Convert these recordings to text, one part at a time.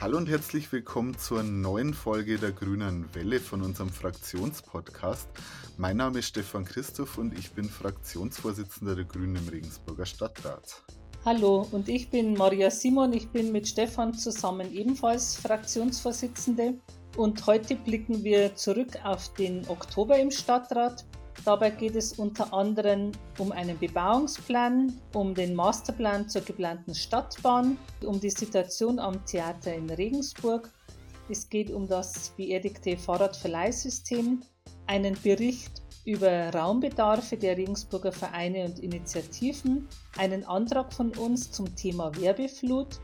Hallo und herzlich willkommen zur neuen Folge der Grünen Welle von unserem Fraktionspodcast. Mein Name ist Stefan Christoph und ich bin Fraktionsvorsitzender der Grünen im Regensburger Stadtrat. Hallo und ich bin Maria Simon. Ich bin mit Stefan zusammen ebenfalls Fraktionsvorsitzende. Und heute blicken wir zurück auf den Oktober im Stadtrat. Dabei geht es unter anderem um einen Bebauungsplan, um den Masterplan zur geplanten Stadtbahn, um die Situation am Theater in Regensburg. Es geht um das beerdigte Fahrradverleihsystem, einen Bericht über Raumbedarfe der Regensburger Vereine und Initiativen, einen Antrag von uns zum Thema Werbeflut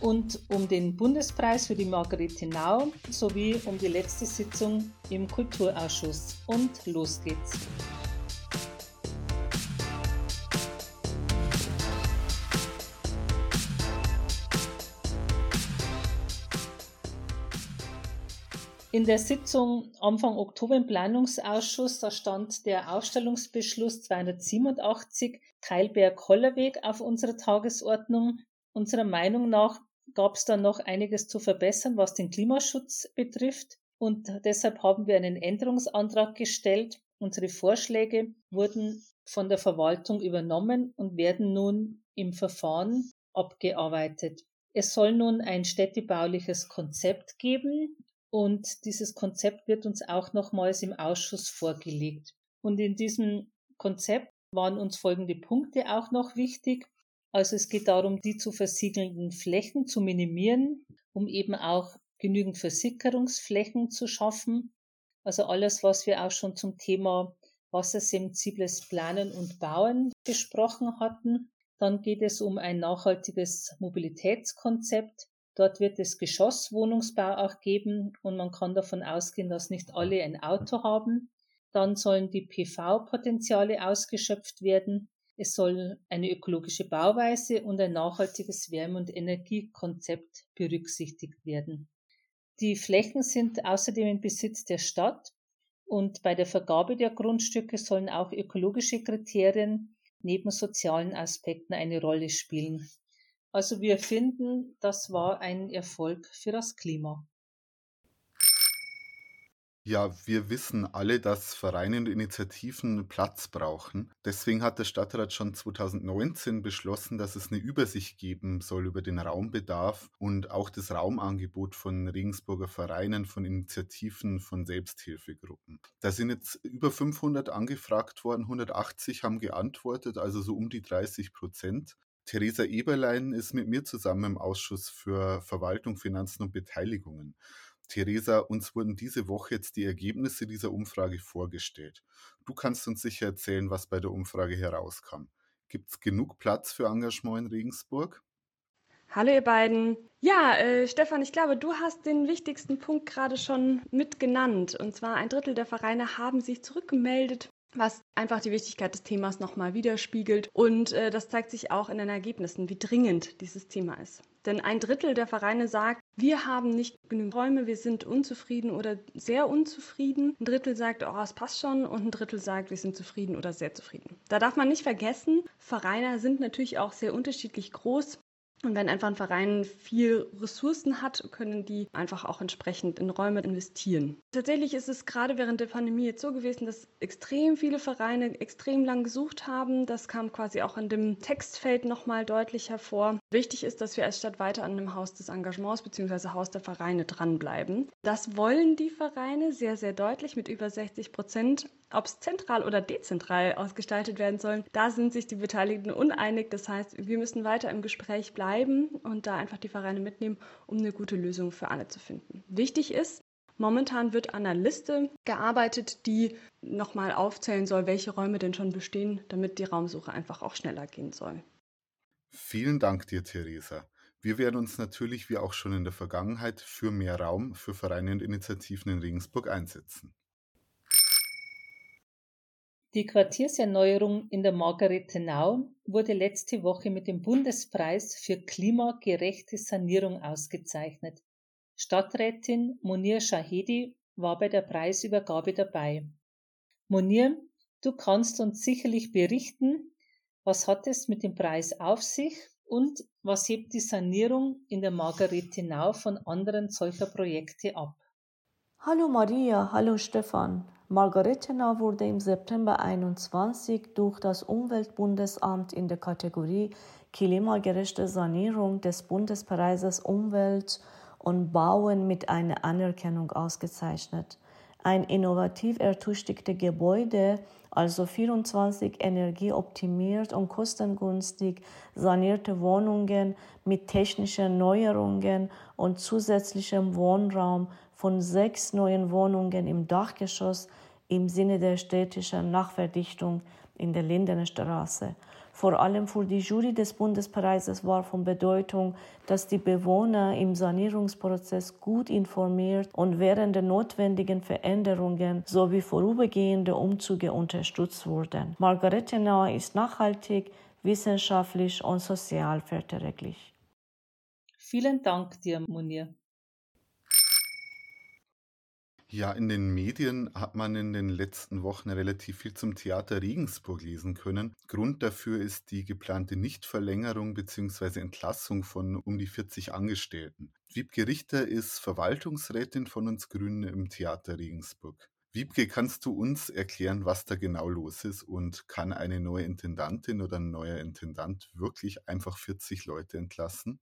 und um den Bundespreis für die Margarete Nau sowie um die letzte Sitzung im Kulturausschuss. Und los geht's. In der Sitzung Anfang Oktober im Planungsausschuss, da stand der Ausstellungsbeschluss 287 Keilberg-Hollerweg auf unserer Tagesordnung. Unserer Meinung nach gab es da noch einiges zu verbessern, was den Klimaschutz betrifft. Und deshalb haben wir einen Änderungsantrag gestellt. Unsere Vorschläge wurden von der Verwaltung übernommen und werden nun im Verfahren abgearbeitet. Es soll nun ein städtebauliches Konzept geben, und dieses Konzept wird uns auch nochmals im Ausschuss vorgelegt. Und in diesem Konzept waren uns folgende Punkte auch noch wichtig. Also es geht darum, die zu versiegelnden Flächen zu minimieren, um eben auch genügend Versickerungsflächen zu schaffen. Also alles, was wir auch schon zum Thema wassersensibles Planen und Bauen besprochen hatten. Dann geht es um ein nachhaltiges Mobilitätskonzept, Dort wird es Geschosswohnungsbau auch geben und man kann davon ausgehen, dass nicht alle ein Auto haben. Dann sollen die PV-Potenziale ausgeschöpft werden. Es soll eine ökologische Bauweise und ein nachhaltiges Wärme- und Energiekonzept berücksichtigt werden. Die Flächen sind außerdem im Besitz der Stadt und bei der Vergabe der Grundstücke sollen auch ökologische Kriterien neben sozialen Aspekten eine Rolle spielen. Also wir finden, das war ein Erfolg für das Klima. Ja, wir wissen alle, dass Vereine und Initiativen Platz brauchen. Deswegen hat der Stadtrat schon 2019 beschlossen, dass es eine Übersicht geben soll über den Raumbedarf und auch das Raumangebot von Regensburger Vereinen, von Initiativen, von Selbsthilfegruppen. Da sind jetzt über 500 angefragt worden, 180 haben geantwortet, also so um die 30 Prozent. Theresa Eberlein ist mit mir zusammen im Ausschuss für Verwaltung, Finanzen und Beteiligungen. Theresa, uns wurden diese Woche jetzt die Ergebnisse dieser Umfrage vorgestellt. Du kannst uns sicher erzählen, was bei der Umfrage herauskam. Gibt es genug Platz für Engagement in Regensburg? Hallo ihr beiden. Ja, äh, Stefan, ich glaube, du hast den wichtigsten Punkt gerade schon mitgenannt. Und zwar ein Drittel der Vereine haben sich zurückgemeldet was einfach die Wichtigkeit des Themas nochmal widerspiegelt. Und äh, das zeigt sich auch in den Ergebnissen, wie dringend dieses Thema ist. Denn ein Drittel der Vereine sagt, wir haben nicht genügend Räume, wir sind unzufrieden oder sehr unzufrieden. Ein Drittel sagt, oh, es passt schon. Und ein Drittel sagt, wir sind zufrieden oder sehr zufrieden. Da darf man nicht vergessen, Vereine sind natürlich auch sehr unterschiedlich groß. Und wenn einfach ein Verein viel Ressourcen hat, können die einfach auch entsprechend in Räume investieren. Tatsächlich ist es gerade während der Pandemie jetzt so gewesen, dass extrem viele Vereine extrem lang gesucht haben. Das kam quasi auch in dem Textfeld nochmal deutlich hervor. Wichtig ist, dass wir als Stadt weiter an dem Haus des Engagements bzw. Haus der Vereine dranbleiben. Das wollen die Vereine sehr, sehr deutlich mit über 60 Prozent. Ob es zentral oder dezentral ausgestaltet werden soll, da sind sich die Beteiligten uneinig. Das heißt, wir müssen weiter im Gespräch bleiben und da einfach die Vereine mitnehmen, um eine gute Lösung für alle zu finden. Wichtig ist, Momentan wird an einer Liste gearbeitet, die nochmal aufzählen soll, welche Räume denn schon bestehen, damit die Raumsuche einfach auch schneller gehen soll. Vielen Dank dir, Theresa. Wir werden uns natürlich wie auch schon in der Vergangenheit für mehr Raum für Vereine und Initiativen in Regensburg einsetzen. Die Quartierserneuerung in der Margaretenau wurde letzte Woche mit dem Bundespreis für klimagerechte Sanierung ausgezeichnet. Stadträtin Monir Shahedi war bei der Preisübergabe dabei. Monir, du kannst uns sicherlich berichten, was hat es mit dem Preis auf sich Und was hebt die Sanierung in der Margaretenau von anderen solcher Projekte ab? Hallo Maria, hallo Stefan. Margaretenau wurde im September 21 durch das Umweltbundesamt in der Kategorie Klimagerechte Sanierung des Bundespreises Umwelt und Bauen mit einer Anerkennung ausgezeichnet. Ein innovativ ertüchtigte Gebäude, also 24 energieoptimiert und kostengünstig sanierte Wohnungen mit technischen Neuerungen und zusätzlichem Wohnraum von sechs neuen Wohnungen im Dachgeschoss im Sinne der städtischen Nachverdichtung in der Lindenstraße. Vor allem für die Jury des Bundespreises war von Bedeutung, dass die Bewohner im Sanierungsprozess gut informiert und während der notwendigen Veränderungen sowie vorübergehende Umzüge unterstützt wurden. Margaretenau ist nachhaltig, wissenschaftlich und sozial verträglich. Vielen Dank dir, Munir. Ja, in den Medien hat man in den letzten Wochen relativ viel zum Theater Regensburg lesen können. Grund dafür ist die geplante Nichtverlängerung bzw. Entlassung von um die 40 Angestellten. Wiebke Richter ist Verwaltungsrätin von uns Grünen im Theater Regensburg. Wiebke, kannst du uns erklären, was da genau los ist und kann eine neue Intendantin oder ein neuer Intendant wirklich einfach 40 Leute entlassen?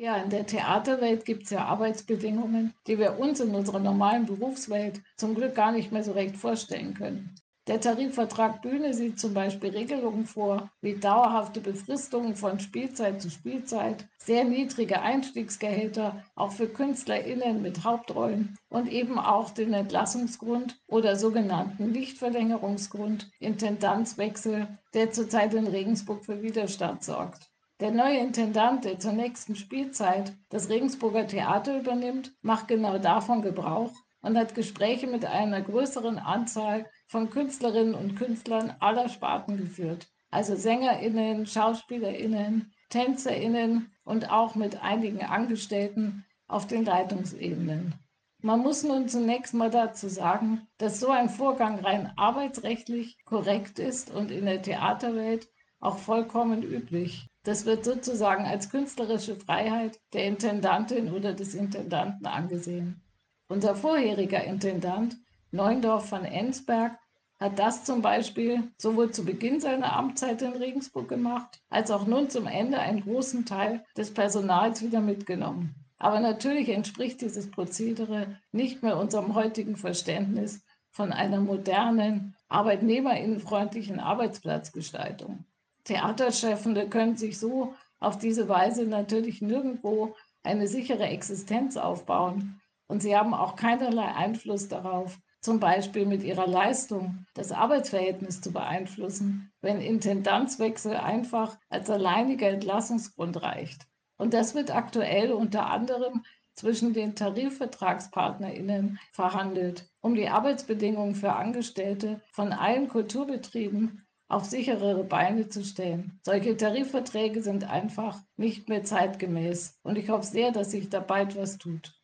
Ja, in der Theaterwelt gibt es ja Arbeitsbedingungen, die wir uns in unserer normalen Berufswelt zum Glück gar nicht mehr so recht vorstellen können. Der Tarifvertrag Bühne sieht zum Beispiel Regelungen vor, wie dauerhafte Befristungen von Spielzeit zu Spielzeit, sehr niedrige Einstiegsgehälter, auch für KünstlerInnen mit Hauptrollen und eben auch den Entlassungsgrund oder sogenannten Lichtverlängerungsgrund, Intendanzwechsel, der zurzeit in Regensburg für Widerstand sorgt. Der neue Intendant, der zur nächsten Spielzeit das Regensburger Theater übernimmt, macht genau davon Gebrauch und hat Gespräche mit einer größeren Anzahl von Künstlerinnen und Künstlern aller Sparten geführt. Also Sängerinnen, Schauspielerinnen, Tänzerinnen und auch mit einigen Angestellten auf den Leitungsebenen. Man muss nun zunächst mal dazu sagen, dass so ein Vorgang rein arbeitsrechtlich korrekt ist und in der Theaterwelt auch vollkommen üblich. Das wird sozusagen als künstlerische Freiheit der Intendantin oder des Intendanten angesehen. Unser vorheriger Intendant, Neundorf von Ensberg, hat das zum Beispiel sowohl zu Beginn seiner Amtszeit in Regensburg gemacht, als auch nun zum Ende einen großen Teil des Personals wieder mitgenommen. Aber natürlich entspricht dieses Prozedere nicht mehr unserem heutigen Verständnis von einer modernen, arbeitnehmerinnenfreundlichen Arbeitsplatzgestaltung. Theaterschaffende können sich so auf diese Weise natürlich nirgendwo eine sichere Existenz aufbauen. Und sie haben auch keinerlei Einfluss darauf, zum Beispiel mit ihrer Leistung das Arbeitsverhältnis zu beeinflussen, wenn Intendanzwechsel einfach als alleiniger Entlassungsgrund reicht. Und das wird aktuell unter anderem zwischen den Tarifvertragspartnerinnen verhandelt, um die Arbeitsbedingungen für Angestellte von allen Kulturbetrieben auf sicherere Beine zu stellen. Solche Tarifverträge sind einfach nicht mehr zeitgemäß und ich hoffe sehr, dass sich da bald was tut.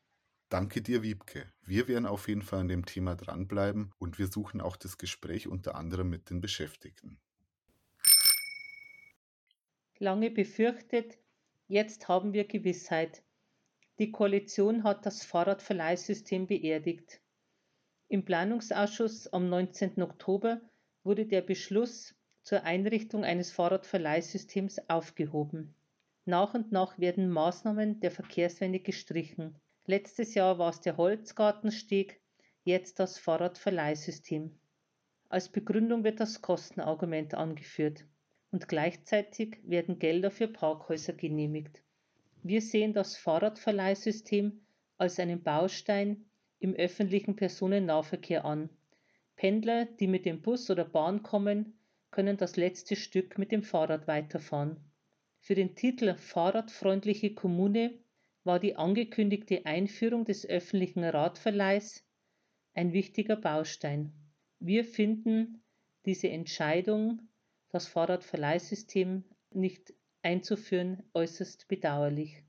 Danke dir, Wiebke. Wir werden auf jeden Fall an dem Thema dranbleiben und wir suchen auch das Gespräch unter anderem mit den Beschäftigten. Lange befürchtet, jetzt haben wir Gewissheit. Die Koalition hat das Fahrradverleihsystem beerdigt. Im Planungsausschuss am 19. Oktober wurde der Beschluss zur Einrichtung eines Fahrradverleihsystems aufgehoben. Nach und nach werden Maßnahmen der Verkehrswende gestrichen. Letztes Jahr war es der Holzgartensteg, jetzt das Fahrradverleihsystem. Als Begründung wird das Kostenargument angeführt und gleichzeitig werden Gelder für Parkhäuser genehmigt. Wir sehen das Fahrradverleihsystem als einen Baustein im öffentlichen Personennahverkehr an Pendler, die mit dem Bus oder Bahn kommen, können das letzte Stück mit dem Fahrrad weiterfahren. Für den Titel Fahrradfreundliche Kommune war die angekündigte Einführung des öffentlichen Radverleihs ein wichtiger Baustein. Wir finden diese Entscheidung, das Fahrradverleihsystem nicht einzuführen, äußerst bedauerlich.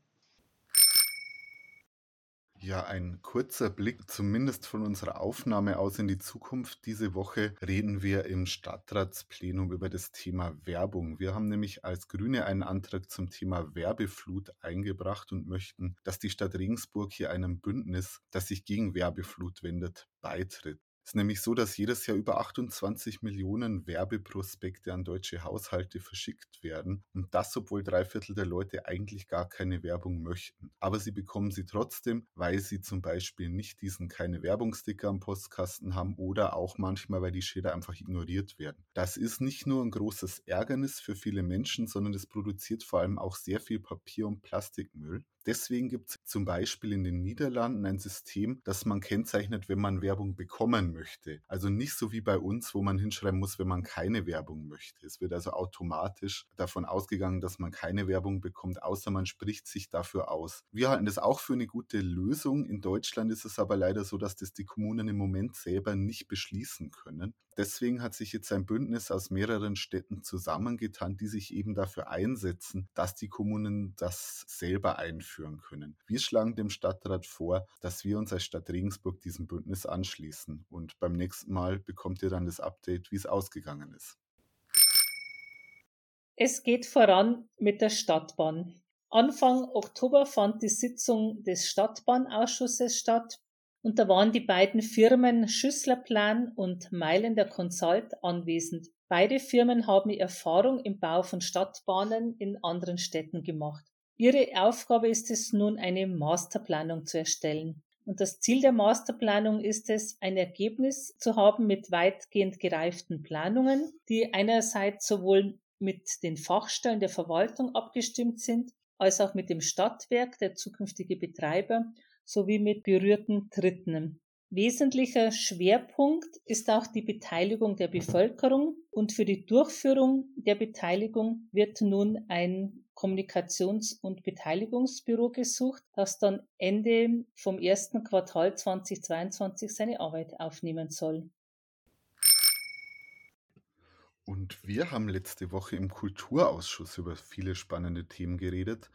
Ja, ein kurzer Blick zumindest von unserer Aufnahme aus in die Zukunft. Diese Woche reden wir im Stadtratsplenum über das Thema Werbung. Wir haben nämlich als Grüne einen Antrag zum Thema Werbeflut eingebracht und möchten, dass die Stadt Regensburg hier einem Bündnis, das sich gegen Werbeflut wendet, beitritt. Es ist nämlich so, dass jedes Jahr über 28 Millionen Werbeprospekte an deutsche Haushalte verschickt werden und das, obwohl drei Viertel der Leute eigentlich gar keine Werbung möchten. Aber sie bekommen sie trotzdem, weil sie zum Beispiel nicht diesen keine Werbungsticker am Postkasten haben oder auch manchmal, weil die Schilder einfach ignoriert werden. Das ist nicht nur ein großes Ärgernis für viele Menschen, sondern es produziert vor allem auch sehr viel Papier- und Plastikmüll. Deswegen gibt es zum Beispiel in den Niederlanden ein System, das man kennzeichnet, wenn man Werbung bekommen möchte. Also nicht so wie bei uns, wo man hinschreiben muss, wenn man keine Werbung möchte. Es wird also automatisch davon ausgegangen, dass man keine Werbung bekommt, außer man spricht sich dafür aus. Wir halten das auch für eine gute Lösung. In Deutschland ist es aber leider so, dass das die Kommunen im Moment selber nicht beschließen können. Deswegen hat sich jetzt ein Bündnis aus mehreren Städten zusammengetan, die sich eben dafür einsetzen, dass die Kommunen das selber einführen können. Wir schlagen dem Stadtrat vor, dass wir uns als Stadt Regensburg diesem Bündnis anschließen. Und beim nächsten Mal bekommt ihr dann das Update, wie es ausgegangen ist. Es geht voran mit der Stadtbahn. Anfang Oktober fand die Sitzung des Stadtbahnausschusses statt und da waren die beiden Firmen Schüsslerplan und Mailänder Consult anwesend. Beide Firmen haben Erfahrung im Bau von Stadtbahnen in anderen Städten gemacht. Ihre Aufgabe ist es nun, eine Masterplanung zu erstellen. Und das Ziel der Masterplanung ist es, ein Ergebnis zu haben mit weitgehend gereiften Planungen, die einerseits sowohl mit den Fachstellen der Verwaltung abgestimmt sind, als auch mit dem Stadtwerk, der zukünftige Betreiber, sowie mit berührten Dritten. Wesentlicher Schwerpunkt ist auch die Beteiligung der Bevölkerung und für die Durchführung der Beteiligung wird nun ein Kommunikations- und Beteiligungsbüro gesucht, das dann Ende vom ersten Quartal 2022 seine Arbeit aufnehmen soll. Und wir haben letzte Woche im Kulturausschuss über viele spannende Themen geredet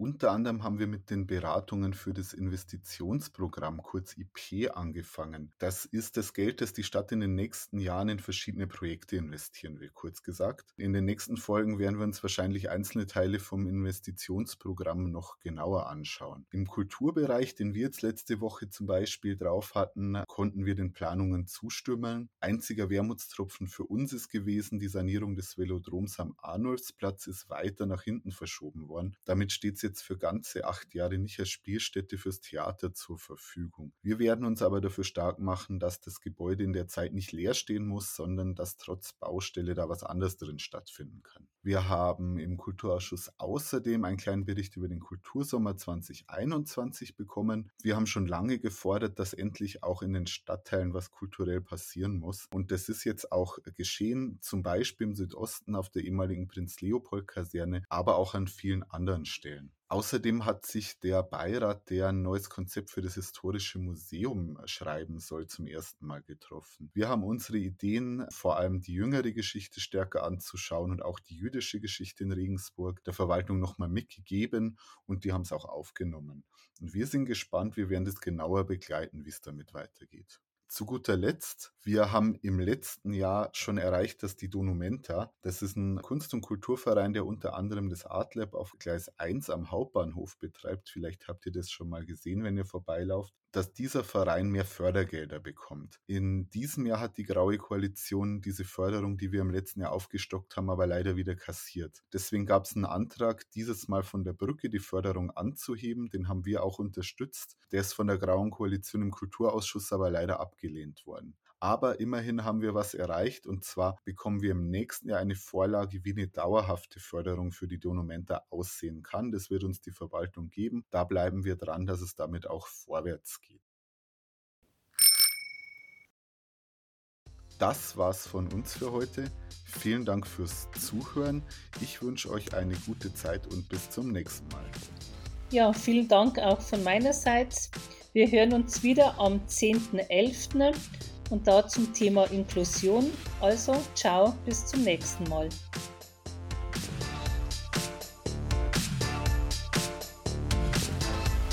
unter anderem haben wir mit den Beratungen für das Investitionsprogramm, kurz IP, angefangen. Das ist das Geld, das die Stadt in den nächsten Jahren in verschiedene Projekte investieren will, kurz gesagt. In den nächsten Folgen werden wir uns wahrscheinlich einzelne Teile vom Investitionsprogramm noch genauer anschauen. Im Kulturbereich, den wir jetzt letzte Woche zum Beispiel drauf hatten, konnten wir den Planungen zustimmen. Einziger Wermutstropfen für uns ist gewesen, die Sanierung des Velodroms am Arnulfsplatz ist weiter nach hinten verschoben worden. Damit steht es jetzt für ganze acht Jahre nicht als Spielstätte fürs Theater zur Verfügung. Wir werden uns aber dafür stark machen, dass das Gebäude in der Zeit nicht leer stehen muss, sondern dass trotz Baustelle da was anderes drin stattfinden kann. Wir haben im Kulturausschuss außerdem einen kleinen Bericht über den Kultursommer 2021 bekommen. Wir haben schon lange gefordert, dass endlich auch in den Stadtteilen was kulturell passieren muss. Und das ist jetzt auch geschehen, zum Beispiel im Südosten auf der ehemaligen Prinz-Leopold-Kaserne, aber auch an vielen anderen Stellen. Außerdem hat sich der Beirat, der ein neues Konzept für das Historische Museum schreiben soll, zum ersten Mal getroffen. Wir haben unsere Ideen, vor allem die jüngere Geschichte stärker anzuschauen und auch die jüdische Geschichte in Regensburg, der Verwaltung nochmal mitgegeben und die haben es auch aufgenommen. Und wir sind gespannt, wir werden das genauer begleiten, wie es damit weitergeht. Zu guter Letzt, wir haben im letzten Jahr schon erreicht, dass die Donumenta, das ist ein Kunst- und Kulturverein, der unter anderem das Artlab auf Gleis 1 am Hauptbahnhof betreibt. Vielleicht habt ihr das schon mal gesehen, wenn ihr vorbeilauft dass dieser Verein mehr Fördergelder bekommt. In diesem Jahr hat die Graue Koalition diese Förderung, die wir im letzten Jahr aufgestockt haben, aber leider wieder kassiert. Deswegen gab es einen Antrag, dieses Mal von der Brücke die Förderung anzuheben. Den haben wir auch unterstützt. Der ist von der Grauen Koalition im Kulturausschuss aber leider abgelehnt worden. Aber immerhin haben wir was erreicht und zwar bekommen wir im nächsten Jahr eine Vorlage, wie eine dauerhafte Förderung für die Donumenta aussehen kann. Das wird uns die Verwaltung geben. Da bleiben wir dran, dass es damit auch vorwärts geht. Das war's von uns für heute. Vielen Dank fürs Zuhören. Ich wünsche euch eine gute Zeit und bis zum nächsten Mal. Ja, vielen Dank auch von meiner Seite. Wir hören uns wieder am 10.11 und da zum Thema Inklusion. Also, ciao, bis zum nächsten Mal.